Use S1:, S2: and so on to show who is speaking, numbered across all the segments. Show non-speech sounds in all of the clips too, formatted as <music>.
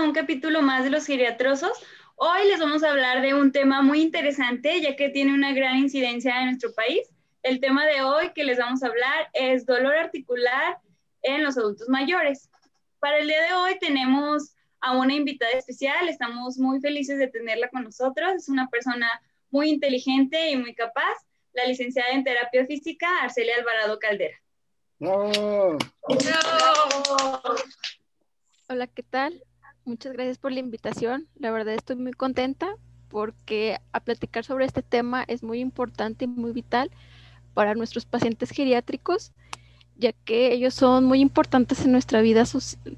S1: a un capítulo más de los geriatrosos. Hoy les vamos a hablar de un tema muy interesante, ya que tiene una gran incidencia en nuestro país. El tema de hoy que les vamos a hablar es dolor articular en los adultos mayores. Para el día de hoy tenemos a una invitada especial, estamos muy felices de tenerla con nosotros. Es una persona muy inteligente y muy capaz, la licenciada en terapia física, Arcelia Alvarado Caldera.
S2: Hola, ¿qué tal? Muchas gracias por la invitación. La verdad estoy muy contenta porque a platicar sobre este tema es muy importante y muy vital para nuestros pacientes geriátricos, ya que ellos son muy importantes en nuestra vida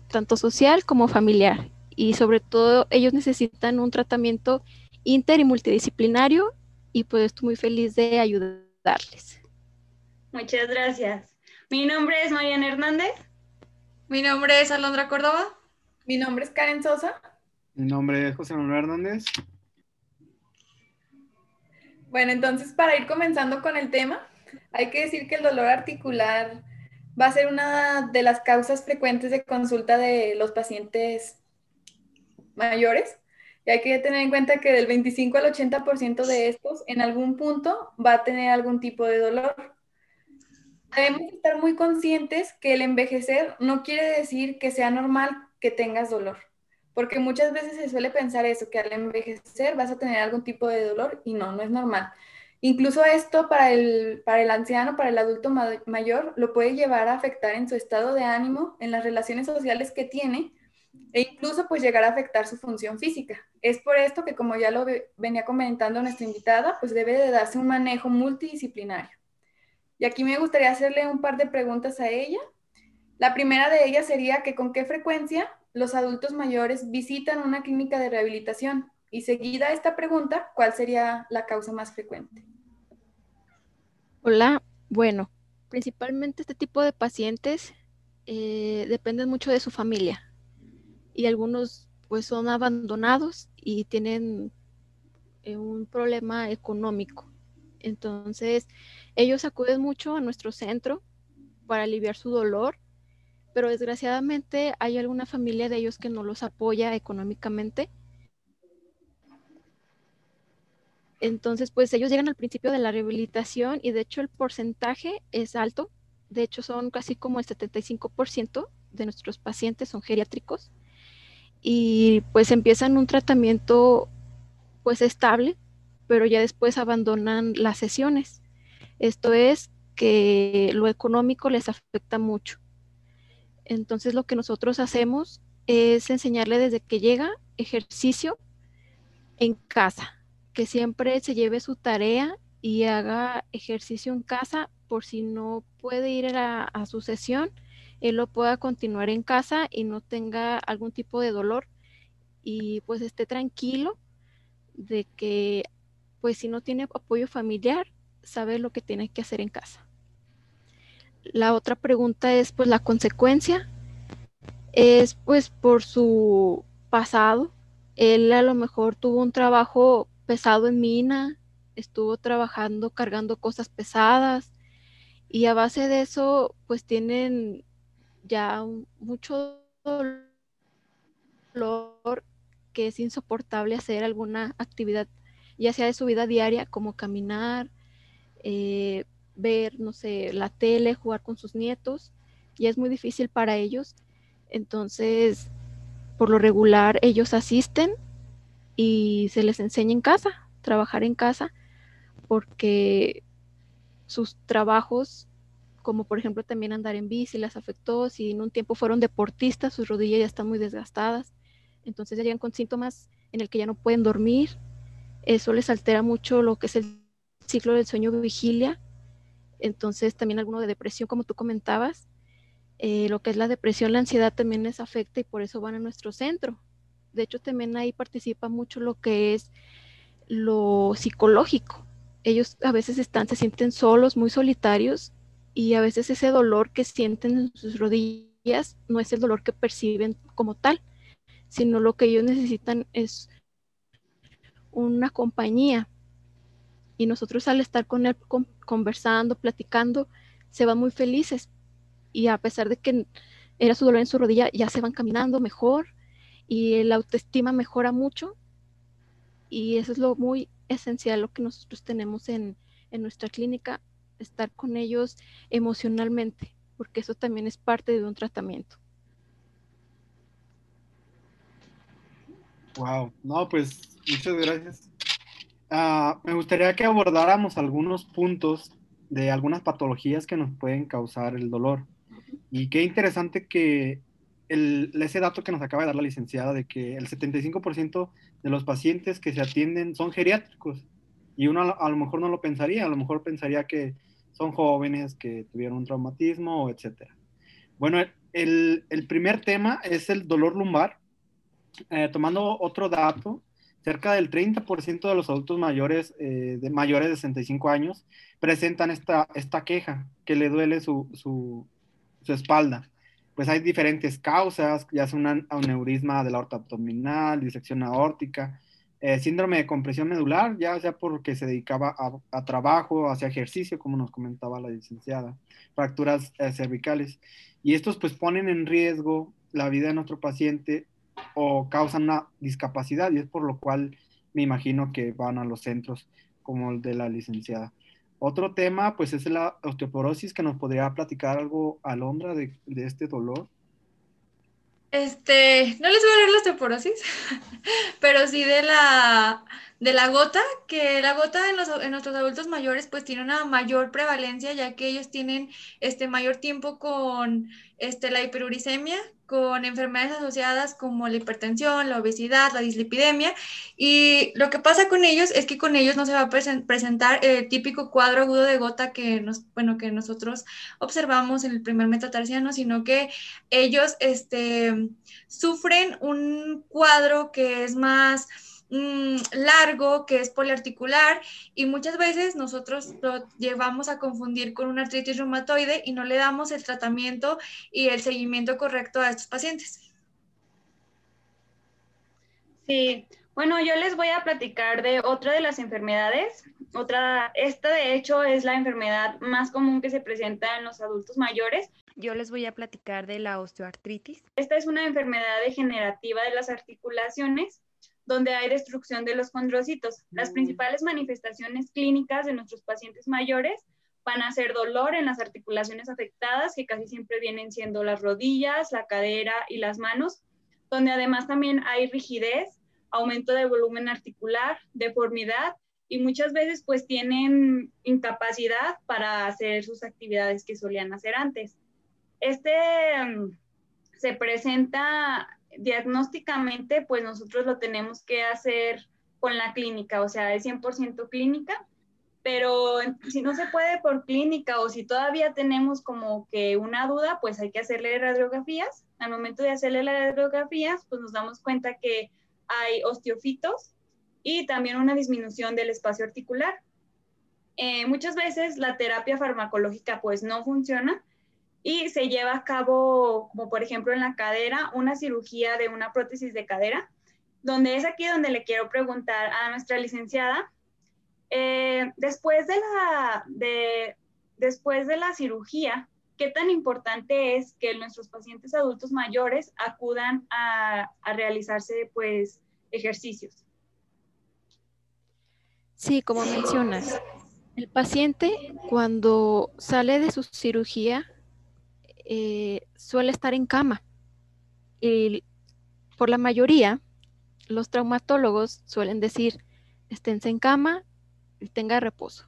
S2: tanto social como familiar y sobre todo ellos necesitan un tratamiento inter y multidisciplinario y pues estoy muy feliz de ayudarles.
S1: Muchas gracias. Mi nombre es Mariana Hernández.
S3: Mi nombre es Alondra Córdoba.
S4: Mi nombre es Karen Sosa.
S5: Mi nombre es José Manuel Hernández.
S4: Bueno, entonces para ir comenzando con el tema, hay que decir que el dolor articular va a ser una de las causas frecuentes de consulta de los pacientes mayores. Y hay que tener en cuenta que del 25 al 80% de estos en algún punto va a tener algún tipo de dolor. Debemos estar muy conscientes que el envejecer no quiere decir que sea normal que tengas dolor, porque muchas veces se suele pensar eso, que al envejecer vas a tener algún tipo de dolor y no, no es normal. Incluso esto para el, para el anciano, para el adulto mayor, lo puede llevar a afectar en su estado de ánimo, en las relaciones sociales que tiene e incluso pues llegar a afectar su función física. Es por esto que como ya lo venía comentando nuestra invitada, pues debe de darse un manejo multidisciplinario. Y aquí me gustaría hacerle un par de preguntas a ella la primera de ellas sería que con qué frecuencia los adultos mayores visitan una clínica de rehabilitación y seguida esta pregunta, ¿cuál sería la causa más frecuente?
S2: Hola, bueno, principalmente este tipo de pacientes eh, dependen mucho de su familia y algunos pues son abandonados y tienen eh, un problema económico. Entonces, ellos acuden mucho a nuestro centro para aliviar su dolor pero desgraciadamente hay alguna familia de ellos que no los apoya económicamente. Entonces, pues ellos llegan al principio de la rehabilitación y de hecho el porcentaje es alto. De hecho, son casi como el 75% de nuestros pacientes son geriátricos y pues empiezan un tratamiento pues estable, pero ya después abandonan las sesiones. Esto es que lo económico les afecta mucho. Entonces lo que nosotros hacemos es enseñarle desde que llega ejercicio en casa, que siempre se lleve su tarea y haga ejercicio en casa por si no puede ir a, su sesión, él lo pueda continuar en casa y no tenga algún tipo de dolor y pues esté tranquilo de que pues si no tiene apoyo familiar, sabe lo que tiene que hacer en casa. La otra pregunta es pues la consecuencia. Es pues por su pasado. Él a lo mejor tuvo un trabajo pesado en mina, estuvo trabajando cargando cosas pesadas y a base de eso pues tienen ya mucho dolor que es insoportable hacer alguna actividad, ya sea de su vida diaria como caminar, eh, ver, no sé, la tele, jugar con sus nietos, y es muy difícil para ellos. Entonces, por lo regular, ellos asisten y se les enseña en casa, trabajar en casa, porque sus trabajos, como por ejemplo también andar en bici, las afectó, si en un tiempo fueron deportistas, sus rodillas ya están muy desgastadas, entonces ya llegan con síntomas en el que ya no pueden dormir, eso les altera mucho lo que es el ciclo del sueño vigilia entonces también alguno de depresión, como tú comentabas, eh, lo que es la depresión, la ansiedad también les afecta y por eso van a nuestro centro. De hecho, también ahí participa mucho lo que es lo psicológico. Ellos a veces están, se sienten solos, muy solitarios y a veces ese dolor que sienten en sus rodillas no es el dolor que perciben como tal, sino lo que ellos necesitan es una compañía, y nosotros al estar con él conversando, platicando, se van muy felices y a pesar de que era su dolor en su rodilla, ya se van caminando mejor y la autoestima mejora mucho y eso es lo muy esencial, lo que nosotros tenemos en, en nuestra clínica, estar con ellos emocionalmente, porque eso también es parte de un tratamiento.
S5: Wow, no, pues muchas gracias. Ah, me gustaría que abordáramos algunos puntos de algunas patologías que nos pueden causar el dolor. Y qué interesante que el, ese dato que nos acaba de dar la licenciada de que el 75% de los pacientes que se atienden son geriátricos. Y uno a, lo mejor no lo pensaría, a lo mejor pensaría que son jóvenes que tuvieron un traumatismo, etc. Bueno, el, primer tema es el dolor lumbar. Eh, tomando otro dato, cerca del 30% de los adultos mayores, eh, de mayores de 65 años presentan esta, esta queja, que le duele su, su, espalda. Pues hay diferentes causas, ya sea un aneurisma de la aorta abdominal, disección aórtica, eh, síndrome de compresión medular, ya sea porque se dedicaba a, trabajo, hacia ejercicio, como nos comentaba la licenciada, fracturas eh, cervicales. Y estos pues ponen en riesgo la vida de nuestro paciente o causan una discapacidad y es por lo cual me imagino que van a los centros como el de la licenciada. Otro tema, pues, es la osteoporosis, que nos podría platicar algo, Alondra, de, de este dolor.
S3: Este, no les voy a hablar de la osteoporosis, <laughs> pero sí de la, de la gota, que la gota en, los, en, nuestros adultos mayores pues tiene una mayor prevalencia, ya que ellos tienen este mayor tiempo con este, la hiperuricemia, con enfermedades asociadas como la hipertensión, la obesidad, la dislipidemia. Y lo que pasa con ellos es que con ellos no se va a presentar el típico cuadro agudo de gota que, nos, bueno, que nosotros observamos en el primer metatarsiano, sino que ellos este, sufren un cuadro que es más Mm, largo, que es poliarticular, y muchas veces nosotros lo llevamos a confundir con una artritis reumatoide y no le damos el tratamiento y el seguimiento correcto a estos pacientes.
S1: Sí, bueno, yo les voy a platicar de otra de las enfermedades. Otra, esta de hecho es la enfermedad más común que se presenta en los adultos mayores.
S6: Yo les voy a platicar de la osteoartritis.
S1: Esta es una enfermedad degenerativa de las articulaciones donde hay destrucción de los condrocitos. Las mm. principales manifestaciones clínicas de nuestros pacientes mayores van a ser dolor en las articulaciones afectadas, que casi siempre vienen siendo las rodillas, la cadera y las manos, donde además también hay rigidez, aumento de volumen articular, deformidad y muchas veces pues tienen incapacidad para hacer sus actividades que solían hacer antes. Este mm, se presenta diagnósticamente, pues nosotros lo tenemos que hacer con la clínica, o sea, es 100% clínica, pero si no se puede por clínica o si todavía tenemos como que una duda, pues hay que hacerle radiografías. Al momento de hacerle las radiografías, pues nos damos cuenta que hay osteofitos y también una disminución del espacio articular. Eh, muchas veces la terapia farmacológica pues no funciona, y se lleva a cabo, como por ejemplo en la cadera, una cirugía de una prótesis de cadera, donde es aquí donde le quiero preguntar a nuestra licenciada, eh, después, de la, de, después de la cirugía, ¿qué tan importante es que nuestros pacientes adultos mayores acudan a, a realizarse pues ejercicios?
S2: Sí, como mencionas, el paciente cuando sale de su cirugía eh, suele estar en cama. Y por la mayoría, los traumatólogos suelen decir, esténse en cama y tenga reposo.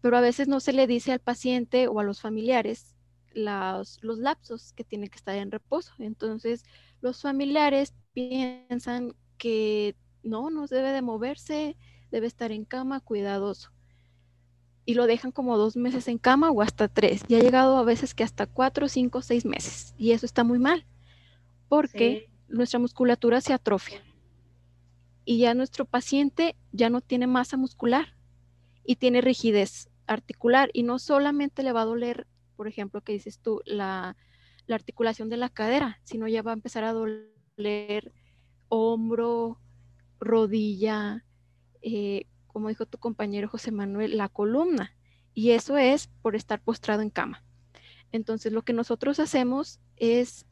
S2: Pero a veces no se le dice al paciente o a los familiares los, los lapsos que tiene que estar en reposo. Entonces, los familiares piensan que no, no debe de moverse, debe estar en cama cuidadoso y lo dejan como dos meses en cama o hasta tres. Y ha llegado a veces que hasta cuatro, cinco, seis meses. Y eso está muy mal, porque nuestra musculatura se atrofia. Y ya nuestro paciente ya no tiene masa muscular y tiene rigidez articular. Y no solamente le va a doler, por ejemplo, que dices tú, la, la articulación de la cadera, sino ya va a empezar a doler hombro, rodilla, eh, como dijo tu compañero José Manuel, la columna. Y eso es por estar postrado en cama. Entonces, lo que nosotros hacemos es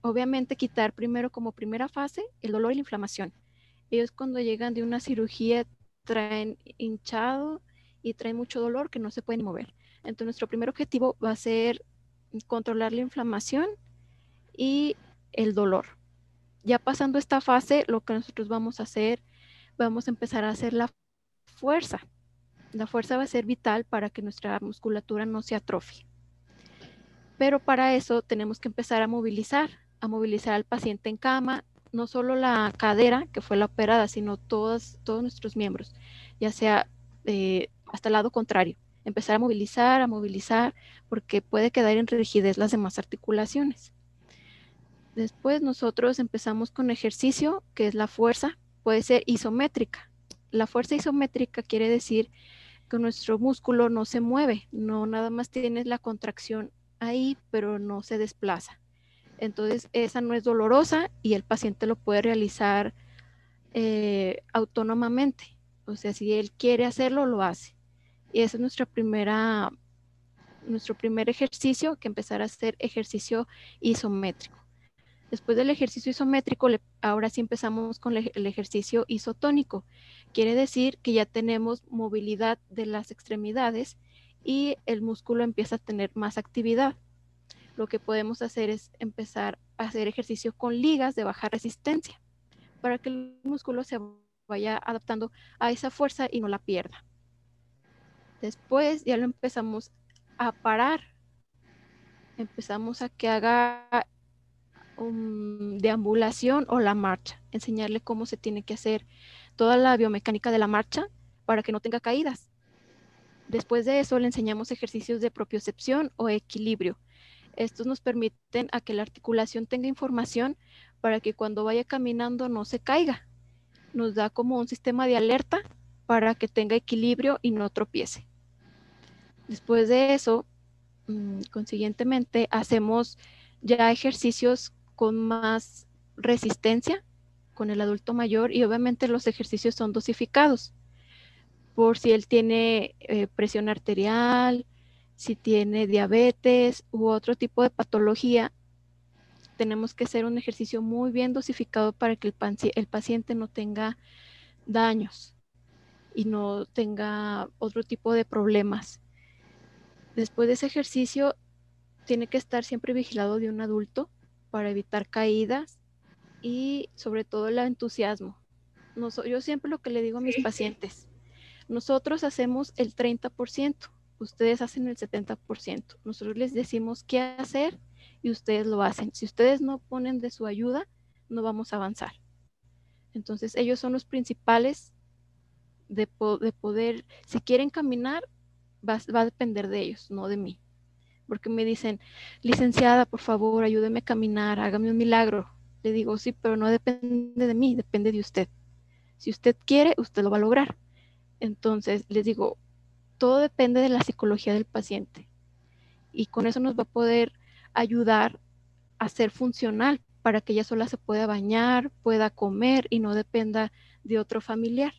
S2: obviamente quitar primero como primera fase el dolor y la inflamación. Ellos cuando llegan de una cirugía traen hinchado y traen mucho dolor que no se pueden mover. Entonces nuestro primer objetivo va a ser controlar la inflamación y el dolor. Ya pasando esta fase, lo que nosotros vamos a hacer, vamos a empezar a hacer la fuerza. La fuerza va a ser vital para que nuestra musculatura no se atrofie. Pero para eso tenemos que empezar a movilizar, a movilizar al paciente en cama, no solo la cadera, que fue la operada, sino todos, todos nuestros miembros, ya sea eh, hasta el lado contrario. Empezar a movilizar, a movilizar, porque puede quedar en rigidez las demás articulaciones. Después nosotros empezamos con ejercicio, que es la fuerza, puede ser isométrica. La fuerza isométrica quiere decir que nuestro músculo no se mueve, no nada más tienes la contracción ahí, pero no se desplaza. Entonces, esa no es dolorosa y el paciente lo puede realizar eh, autónomamente. O sea, si él quiere hacerlo, lo hace. Y ese es nuestro primer ejercicio, que empezar a hacer ejercicio isométrico. Después del ejercicio isométrico, ahora sí empezamos con el ejercicio isotónico. Quiere decir que ya tenemos movilidad de las extremidades y el músculo empieza a tener más actividad. Lo que podemos hacer es empezar a hacer ejercicio con ligas de baja resistencia para que el músculo se vaya adaptando a esa fuerza y no la pierda. Después ya lo empezamos a parar. Empezamos a que haga deambulación o la marcha, enseñarle cómo se tiene que hacer toda la biomecánica de la marcha para que no tenga caídas. Después de eso le enseñamos ejercicios de propiocepción o equilibrio. Estos nos permiten a que la articulación tenga información para que cuando vaya caminando no se caiga. Nos da como un sistema de alerta para que tenga equilibrio y no tropiece. Después de eso, mm, consiguientemente, hacemos ya ejercicios con más resistencia con el adulto mayor y obviamente los ejercicios son dosificados por si él tiene eh, presión arterial, si tiene diabetes u otro tipo de patología, tenemos que hacer un ejercicio muy bien dosificado para que el, el paciente no tenga daños y no tenga otro tipo de problemas. Después de ese ejercicio, tiene que estar siempre vigilado de un adulto para evitar caídas y sobre todo el entusiasmo. yo siempre lo que le digo a mis pacientes, nosotros hacemos el 30%, ustedes hacen el 70%. Nosotros les decimos qué hacer y ustedes lo hacen. Si ustedes no ponen de su ayuda, no vamos a avanzar. Entonces ellos son los principales de, poder, si quieren caminar, va a depender de ellos, no de mí porque me dicen, licenciada, por favor, ayúdeme a caminar, hágame un milagro. Le digo, sí, pero no depende de mí, depende de usted. Si usted quiere, usted lo va a lograr. Entonces, les digo, todo depende de la psicología del paciente. Y con eso nos va a poder ayudar a ser funcional para que ella sola se pueda bañar, pueda comer y no dependa de otro familiar.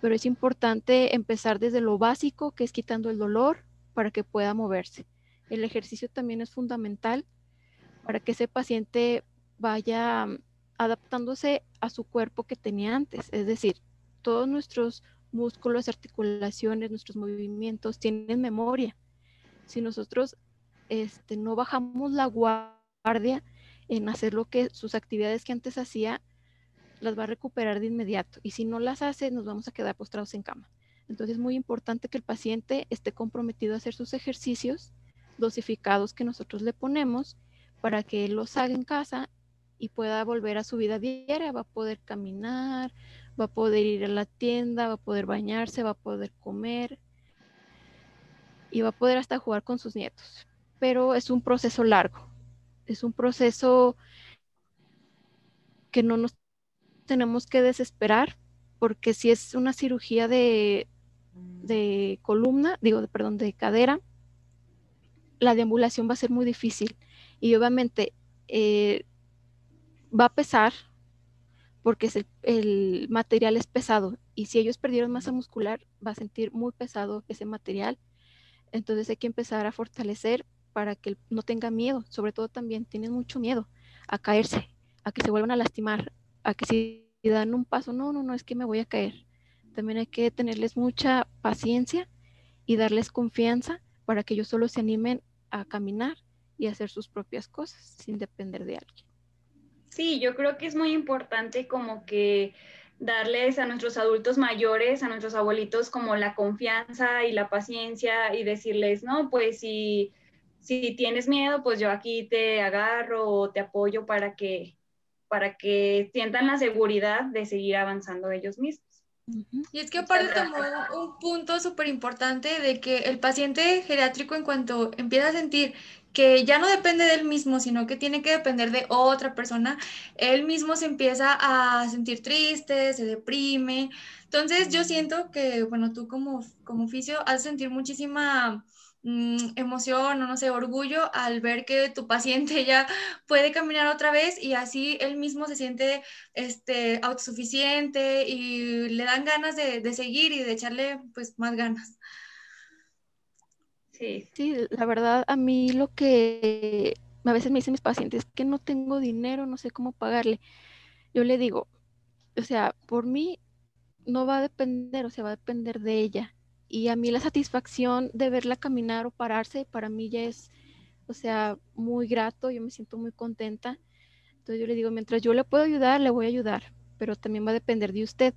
S2: Pero es importante empezar desde lo básico, que es quitando el dolor, para que pueda moverse el ejercicio también es fundamental para que ese paciente vaya mm, adaptándose a su cuerpo que tenía antes. Es decir, todos nuestros músculos, articulaciones, nuestros movimientos tienen memoria. Si nosotros este, no bajamos la guardia en hacer lo que sus actividades que antes hacía, las va a recuperar de inmediato. Y si no las hace, nos vamos a quedar postrados en cama. Entonces es muy importante que el paciente esté comprometido a hacer sus ejercicios dosificados que nosotros le ponemos para que él los haga en casa y pueda volver a su vida diaria, va a poder caminar, va a poder ir a la tienda, va a poder bañarse, va a poder comer y va a poder hasta jugar con sus nietos. Pero es un proceso largo, es un proceso que no nos tenemos que desesperar porque si es una cirugía de, de columna, digo, perdón, de cadera, la deambulación va a ser muy difícil y obviamente eh, va a pesar porque el, material es pesado y si ellos perdieron masa muscular va a sentir muy pesado ese material. Entonces hay que empezar a fortalecer para que no tenga miedo, sobre todo también tienen mucho miedo a caerse, a que se vuelvan a lastimar, a que si dan un paso, no, no, no, es que me voy a caer. También hay que tenerles mucha paciencia y darles confianza para que ellos solo se animen a caminar y hacer sus propias cosas sin depender de alguien.
S1: Sí, yo creo que es muy importante como que darles a nuestros adultos mayores, a nuestros abuelitos, como la confianza y la paciencia y decirles, no, pues si, si tienes miedo, pues yo aquí te agarro o te apoyo para que, para que sientan la seguridad de seguir avanzando ellos mismos.
S3: Y es que aparte tomó un punto súper importante de que el paciente geriátrico en cuanto empieza a sentir que ya no depende de él mismo, sino que tiene que depender de otra persona, él mismo se empieza a sentir triste, se deprime. Entonces yo siento que, bueno, tú como, como oficio has de sentir muchísima mm, emoción o no sé, orgullo al ver que tu paciente <laughs> ya puede caminar otra vez y así él mismo se siente este, autosuficiente y le dan ganas de, de seguir y de echarle pues más ganas.
S2: Sí. la verdad, a mí lo que a veces me dicen mis pacientes es que no tengo dinero, no sé cómo pagarle. Yo le digo, o sea, por mí no va a depender, o sea, va a depender de ella. Y a mí la satisfacción de verla caminar o pararse, para mí ya es, o sea, muy grato, yo me siento muy contenta. Entonces yo le digo, mientras yo le puedo ayudar, le voy a ayudar, pero también va a depender de usted.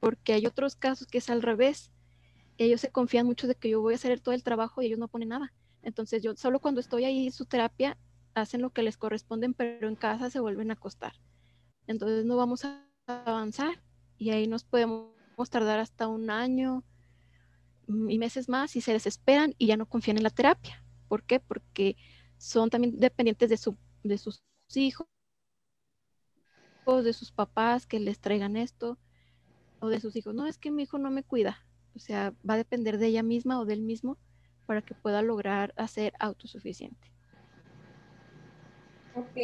S2: Porque hay otros casos que es al revés ellos se confían mucho de que yo voy a hacer todo el trabajo y ellos no ponen nada. Entonces yo solo cuando estoy ahí en su terapia hacen lo que les corresponde, pero en casa se vuelven a acostar. Entonces no vamos a avanzar y ahí nos podemos tardar hasta un año mm, y meses más y se desesperan y ya no confían en la terapia. ¿Por qué? Porque son también dependientes de, su, de sus hijos, de sus papás que les traigan esto, o de sus hijos. No, es que mi hijo no me cuida. O sea, va a depender de ella misma o del mismo para que pueda lograr hacer autosuficiente.
S3: Ok.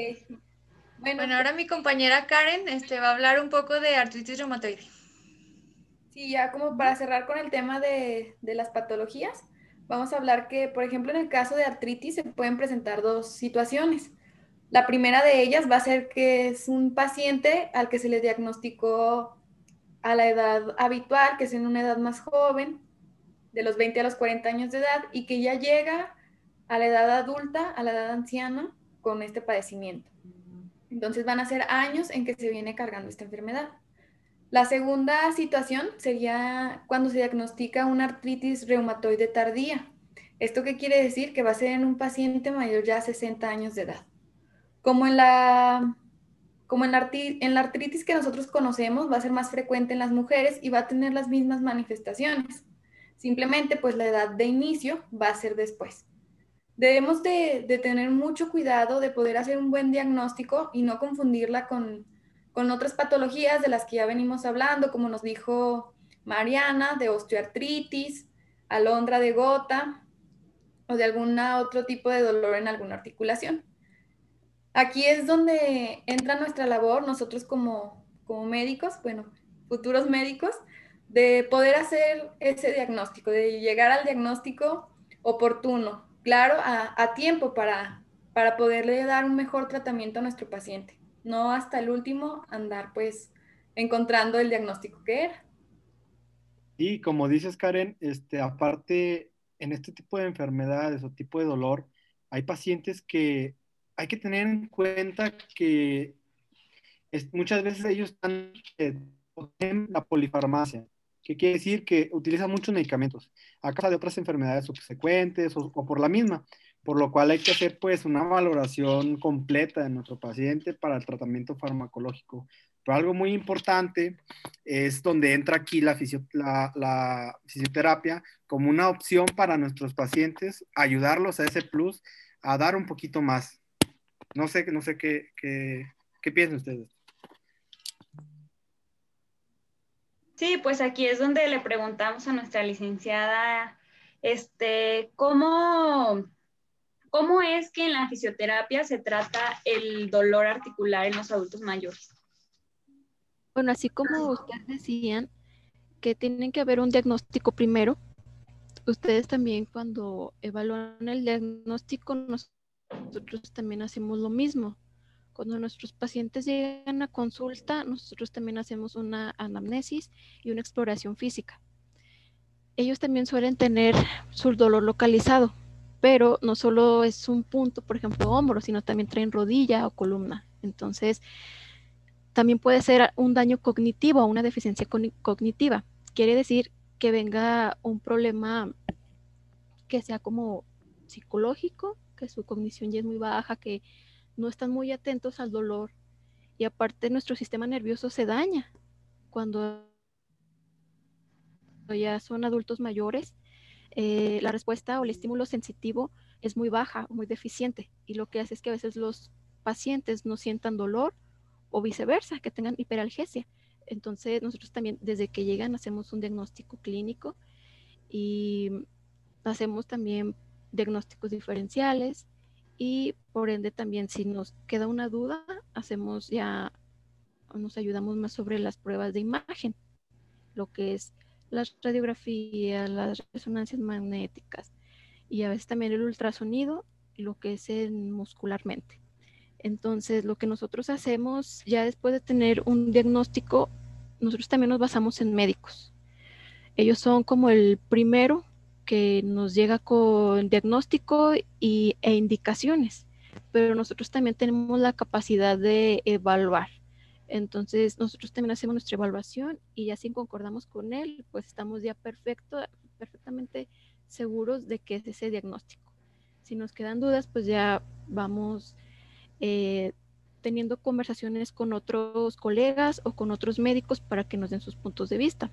S3: Bueno, ahora mi compañera Karen este, va a hablar un poco de artritis reumatoide.
S4: Sí, ya como para cerrar con el tema de, de las patologías, vamos a hablar que, por ejemplo, en el caso de artritis se pueden presentar dos situaciones. La primera de ellas va a ser que es un paciente al que se le diagnosticó a la edad habitual, que es en una edad más joven, de los 20 a los 40 años de edad, y que ya llega a la edad adulta, a la edad anciana, con este padecimiento. Entonces van a ser años en que se viene cargando esta enfermedad. La segunda situación sería cuando se diagnostica una artritis reumatoide tardía. ¿Esto qué quiere decir? Que va a ser en un paciente mayor ya a 60 años de edad. Como en la como en la, artritis que nosotros conocemos, va a ser más frecuente en las mujeres y va a tener las mismas manifestaciones. Simplemente, pues la edad de inicio va a ser después. Debemos de, tener mucho cuidado de poder hacer un buen diagnóstico y no confundirla con, con otras patologías de las que ya venimos hablando, como nos dijo Mariana, de osteoartritis, alondra de gota o de algún otro tipo de dolor en alguna articulación. Aquí es donde entra nuestra labor, nosotros como, como médicos, bueno, futuros médicos, de poder hacer ese diagnóstico, de llegar al diagnóstico oportuno, claro, a, tiempo para, para poderle dar un mejor tratamiento a nuestro paciente, no hasta el último andar pues encontrando el diagnóstico que era.
S5: Y como dices, Karen, este, aparte, en este tipo de enfermedades o tipo de dolor, hay pacientes que hay que tener en cuenta que muchas veces ellos están en eh, la polifarmacia, que quiere decir que utilizan muchos medicamentos a causa de otras enfermedades subsecuentes o, por la misma, por lo cual hay que hacer pues una valoración completa de nuestro paciente para el tratamiento farmacológico. Pero algo muy importante es donde entra aquí la, fisioterapia como una opción para nuestros pacientes, ayudarlos a ese plus, a dar un poquito más. No sé, no sé qué, qué, piensan ustedes.
S1: Sí, pues aquí es donde le preguntamos a nuestra licenciada, este, ¿cómo, ¿cómo es que en la fisioterapia se trata el dolor articular en los adultos mayores?
S2: Bueno, así como ustedes decían que tienen que haber un diagnóstico primero, ustedes también cuando evalúan el diagnóstico nos nosotros también hacemos lo mismo. Cuando nuestros pacientes llegan a consulta, nosotros también hacemos una anamnesis y una exploración física. Ellos también suelen tener su dolor localizado, pero no solo es un punto, por ejemplo, hombro, sino también traen rodilla o columna. Entonces, también puede ser un daño cognitivo o una deficiencia cognitiva. Quiere decir que venga un problema que sea como psicológico, que su cognición ya es muy baja, que no están muy atentos al dolor y aparte nuestro sistema nervioso se daña cuando ya son adultos mayores. Eh, la respuesta o el estímulo sensitivo es muy baja, muy deficiente y lo que hace es que a veces los pacientes no sientan dolor o viceversa, que tengan hiperalgesia. Entonces nosotros también desde que llegan hacemos un diagnóstico clínico y hacemos también diagnósticos diferenciales y por ende también si nos queda una duda, hacemos ya, nos ayudamos más sobre las pruebas de imagen, lo que es las radiografías, las resonancias magnéticas y a veces también el ultrasonido, lo que es muscularmente. Entonces, lo que nosotros hacemos ya después de tener un diagnóstico, nosotros también nos basamos en médicos. Ellos son como el primero que nos llega con diagnóstico y, e indicaciones, pero nosotros también tenemos la capacidad de evaluar. Entonces, nosotros también hacemos nuestra evaluación y ya si concordamos con él, pues estamos ya perfecto, perfectamente seguros de que es ese diagnóstico. Si nos quedan dudas, pues ya vamos eh, teniendo conversaciones con otros colegas o con otros médicos para que nos den sus puntos de vista.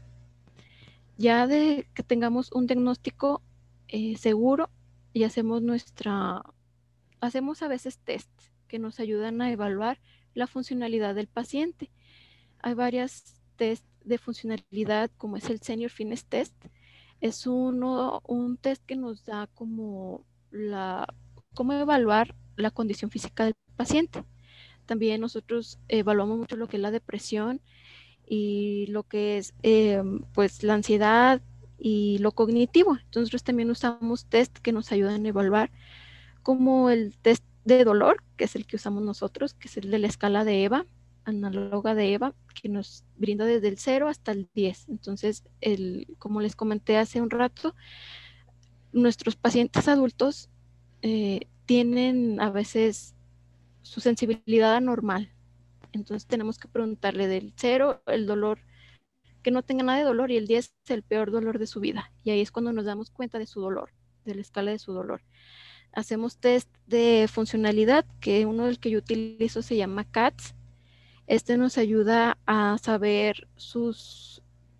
S2: Ya de que tengamos un diagnóstico eh, seguro y hacemos nuestra, hacemos a veces test que nos ayudan a evaluar la funcionalidad del paciente. Hay varias test de funcionalidad como es el Senior Fitness Test. Es uno, un test que nos da como la, cómo evaluar la condición física del paciente. También nosotros evaluamos mucho lo que es la depresión y lo que es eh, pues la ansiedad y lo cognitivo. Entonces también usamos test que nos ayudan a evaluar como el test de dolor, que es el que usamos nosotros, que es el de la escala de EVA, análoga de EVA, que nos brinda desde el 0 hasta el 10. Entonces, el, como les comenté hace un rato, nuestros pacientes adultos eh, tienen a veces su sensibilidad anormal. Entonces tenemos que preguntarle del cero el dolor, que no tenga nada de dolor, y el 10 es el peor dolor de su vida. Y ahí es cuando nos damos cuenta de su dolor, de la escala de su dolor. Hacemos test de funcionalidad, que uno del que yo utilizo se llama CATS. Este nos ayuda a saber su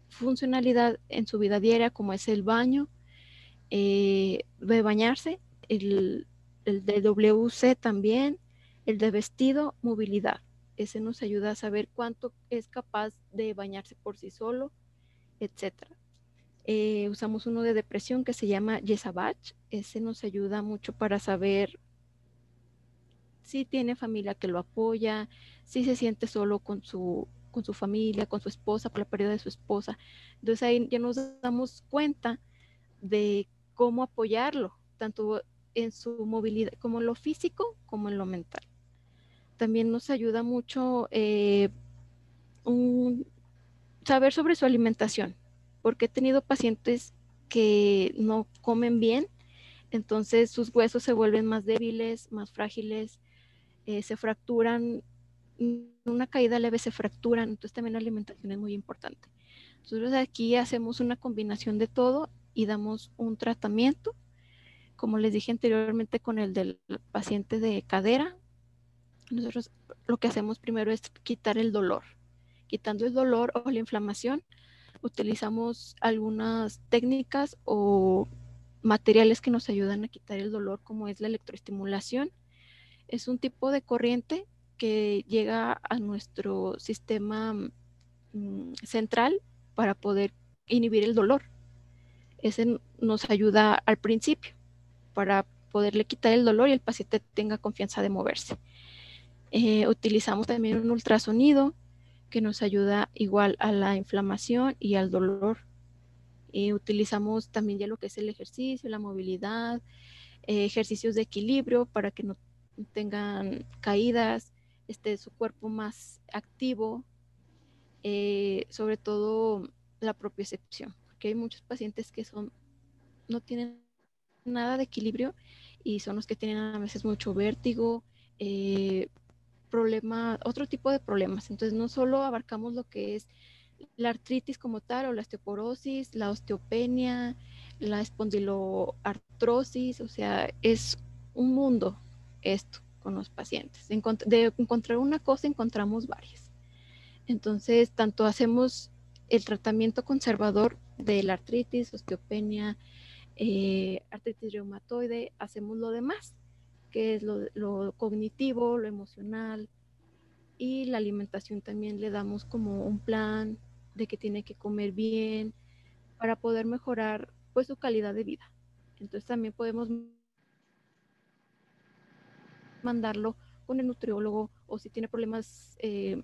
S2: funcionalidad en su vida diaria, como es el baño, eh, de bañarse, el, el de WC también, el de vestido, movilidad. Ese nos ayuda a saber cuánto es capaz de bañarse por sí solo, etc. Eh, usamos uno de depresión que se llama Yesabach. Ese nos ayuda mucho para saber si tiene familia que lo apoya, si se siente solo con su, con su familia, con su esposa, por la pérdida de su esposa. Entonces ahí ya nos damos cuenta de cómo apoyarlo, tanto en su movilidad, como en lo físico como en lo mental también nos ayuda mucho eh, saber sobre su alimentación, porque he tenido pacientes que no comen bien, entonces sus huesos se vuelven más débiles, más frágiles, eh, se fracturan, una caída leve se fracturan, entonces también la alimentación es muy importante. Nosotros aquí hacemos una combinación de todo y damos un tratamiento, como les dije anteriormente con el del paciente de cadera, nosotros lo que hacemos primero es quitar el dolor. Quitando el dolor o la inflamación, utilizamos algunas técnicas o materiales que nos ayudan a quitar el dolor, como es la electroestimulación. Es un tipo de corriente que llega a nuestro sistema mm, central para poder inhibir el dolor. Ese nos ayuda al principio para poderle quitar el dolor y el paciente tenga confianza de moverse. Eh, utilizamos también un ultrasonido que nos ayuda igual a la inflamación y al dolor. Eh, utilizamos también ya lo que es el ejercicio, la movilidad, eh, ejercicios de equilibrio para que no tengan caídas, este, su cuerpo más activo, eh, sobre todo la propia excepción, porque hay muchos pacientes que son, no tienen nada de equilibrio y son los que tienen a veces mucho vértigo, eh, problema, otro tipo de problemas. Entonces no solo abarcamos lo que es la artritis como tal o la osteoporosis, la osteopenia, la espondiloartrosis, o sea, es un mundo esto con los pacientes. De encontrar una cosa encontramos varias. Entonces, tanto hacemos el tratamiento conservador de la artritis, osteopenia, eh, artritis reumatoide, hacemos lo demás, que es lo, cognitivo, lo emocional y la alimentación también le damos como un plan de que tiene que comer bien para poder mejorar pues su calidad de vida. Entonces también podemos mandarlo con el nutriólogo o si tiene problemas eh,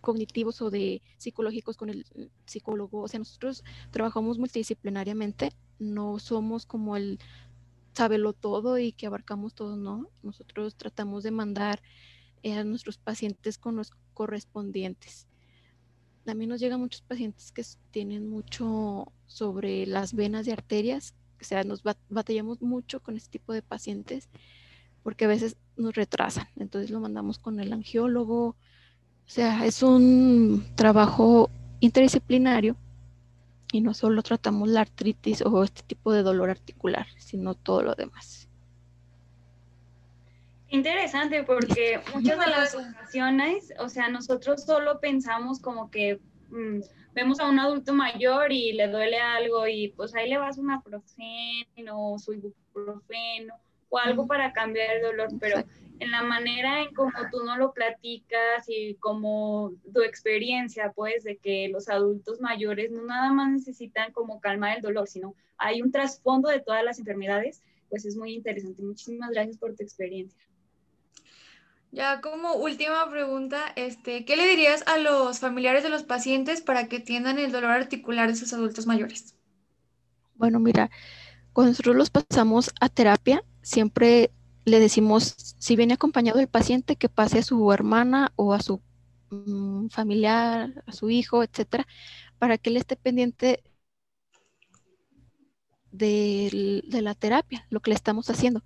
S2: cognitivos o de psicológicos con el psicólogo. O sea, nosotros trabajamos multidisciplinariamente, no somos como el sábelo todo y que abarcamos todo, no. Nosotros tratamos de mandar eh, a nuestros pacientes con los correspondientes. También nos llegan muchos pacientes que tienen mucho sobre las venas y arterias, o sea, nos batallamos mucho con este tipo de pacientes porque a veces nos retrasan, entonces lo mandamos con el angiólogo, o sea, es un trabajo interdisciplinario y no solo tratamos la artritis o este tipo de dolor articular, sino todo lo demás.
S1: Interesante porque muchas de las ocasiones, o sea, nosotros solo pensamos como que mm, vemos a un adulto mayor y le duele algo y pues ahí le vas una profeno, su ibuprofeno o algo para cambiar el dolor, pero en la manera en cómo tú no lo platicas y como tu experiencia, pues, de que los adultos mayores no nada más necesitan como calmar el dolor, sino hay un trasfondo de todas las enfermedades, pues es muy interesante. Muchísimas gracias por tu experiencia.
S3: Ya como última pregunta, este, ¿qué le dirías a los familiares de los pacientes para que atiendan el dolor articular de sus adultos mayores?
S2: Bueno, mira, cuando nosotros los pasamos a terapia, siempre le decimos, si viene acompañado el paciente, que pase a su hermana o a su mm, familiar, a su hijo, etcétera, para que él esté pendiente de, de la terapia, lo que le estamos haciendo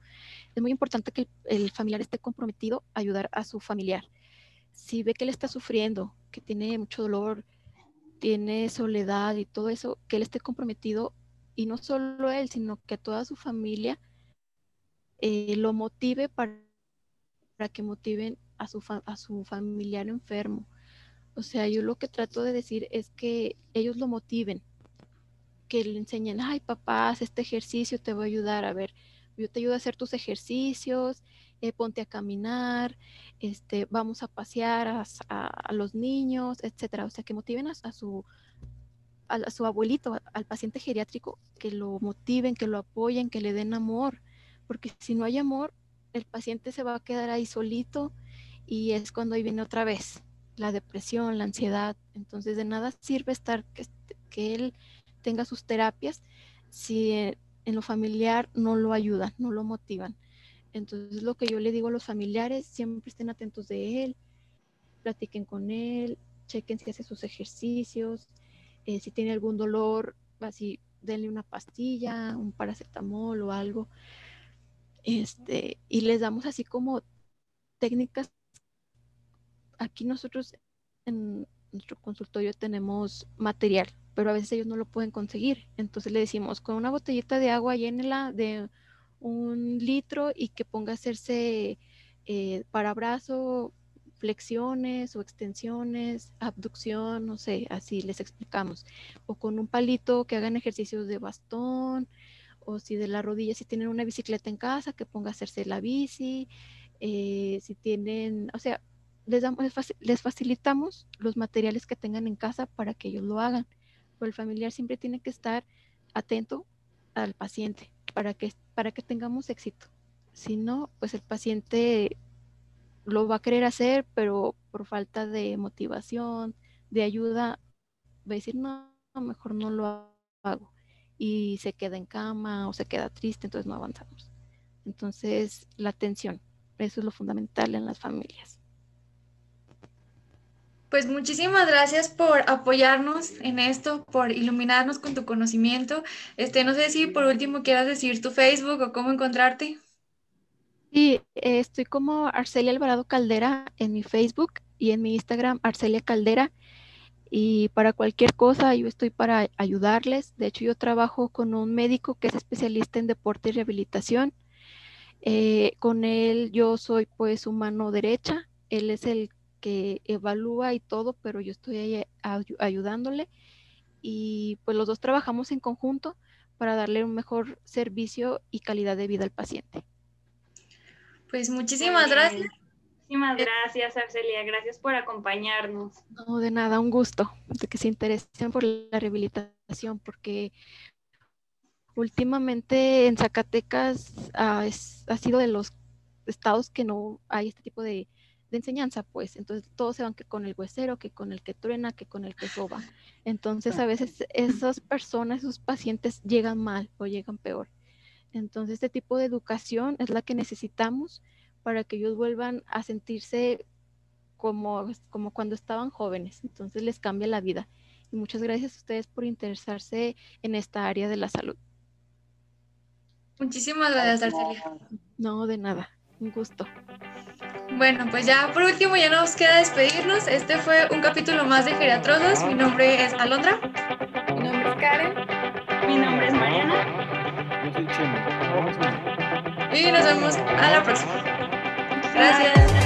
S2: es muy importante que el, familiar esté comprometido a ayudar a su familiar. Si ve que él está sufriendo, que tiene mucho dolor, tiene soledad y todo eso, que él esté comprometido y no solo él, sino que toda su familia eh, lo motive para, para, que motiven a su, a su familiar enfermo. O sea, yo lo que trato de decir es que ellos lo motiven, que le enseñen, ay papá, este ejercicio, te voy a ayudar a ver yo te ayudo a hacer tus ejercicios, eh, ponte a caminar, este, vamos a pasear a, los niños, etcétera. O sea, que motiven a, su, a, su abuelito, al paciente geriátrico, que lo motiven, que lo apoyen, que le den amor, porque si no hay amor, el paciente se va a quedar ahí solito y es cuando ahí viene otra vez la depresión, la ansiedad. Entonces, de nada sirve estar que, que él tenga sus terapias si eh, en lo familiar no lo ayudan, no lo motivan. Entonces lo que yo le digo a los familiares, siempre estén atentos de él, platiquen con él, chequen si hace sus ejercicios, eh, si tiene algún dolor, así denle una pastilla, un paracetamol o algo. Este, y les damos así como técnicas. Aquí nosotros en nuestro consultorio tenemos material pero a veces ellos no lo pueden conseguir. Entonces le decimos, con una botellita de agua llénela de un litro y que ponga a hacerse eh, para brazo, flexiones o extensiones, abducción, no sé, así les explicamos. O con un palito que hagan ejercicios de bastón, o si de la rodilla, si tienen una bicicleta en casa, que ponga a hacerse la bici, eh, si tienen, o sea, les, damos, les facilitamos los materiales que tengan en casa para que ellos lo hagan el familiar siempre tiene que estar atento al paciente para que, para que tengamos éxito. Si no, pues el paciente lo va a querer hacer, pero por falta de motivación, de ayuda, va a decir, no, mejor no lo hago. Y se queda en cama o se queda triste, entonces no avanzamos. Entonces, la atención, Eso es lo fundamental en las familias.
S3: Pues muchísimas gracias por apoyarnos en esto, por iluminarnos con tu conocimiento. Este, no sé si por último quieras decir tu Facebook o cómo encontrarte.
S2: Sí, eh, estoy como Arcelia Alvarado Caldera en mi Facebook y en mi Instagram Arcelia Caldera. Y para cualquier cosa yo estoy para ayudarles. De hecho, yo trabajo con un médico que es especialista en deporte y rehabilitación. Eh, con él yo soy pues su mano derecha. Él es el que evalúa y todo, pero yo estoy ahí ayudándole. Y pues los dos trabajamos en conjunto para darle un mejor servicio y calidad de vida al paciente.
S3: Pues muchísimas gracias.
S1: Muchísimas gracias, Arcelia. Gracias por acompañarnos.
S2: No, de nada, un gusto de que se interesen por la rehabilitación, porque últimamente en Zacatecas ah, ha sido de los estados que no hay este tipo de, enseñanza, pues. Entonces todos se van que con el huesero, que con el que truena, que con el que soba. Entonces a veces esas personas, esos pacientes llegan mal o llegan peor. Entonces, este tipo de educación es la que necesitamos para que ellos vuelvan a sentirse como, como cuando estaban jóvenes. Entonces, les cambia la vida. Y muchas gracias a ustedes por interesarse en esta área de la salud.
S3: Muchísimas gracias, Arcelia.
S2: No, de nada. Un gusto.
S3: Bueno, pues ya por último ya nos queda despedirnos. Este fue un capítulo más de Geriatrosos. Mi nombre es Alondra.
S4: Mi nombre es Karen.
S1: Mi nombre es Mariana.
S5: Yo soy Chema.
S3: Y nos vemos a la próxima. Gracias.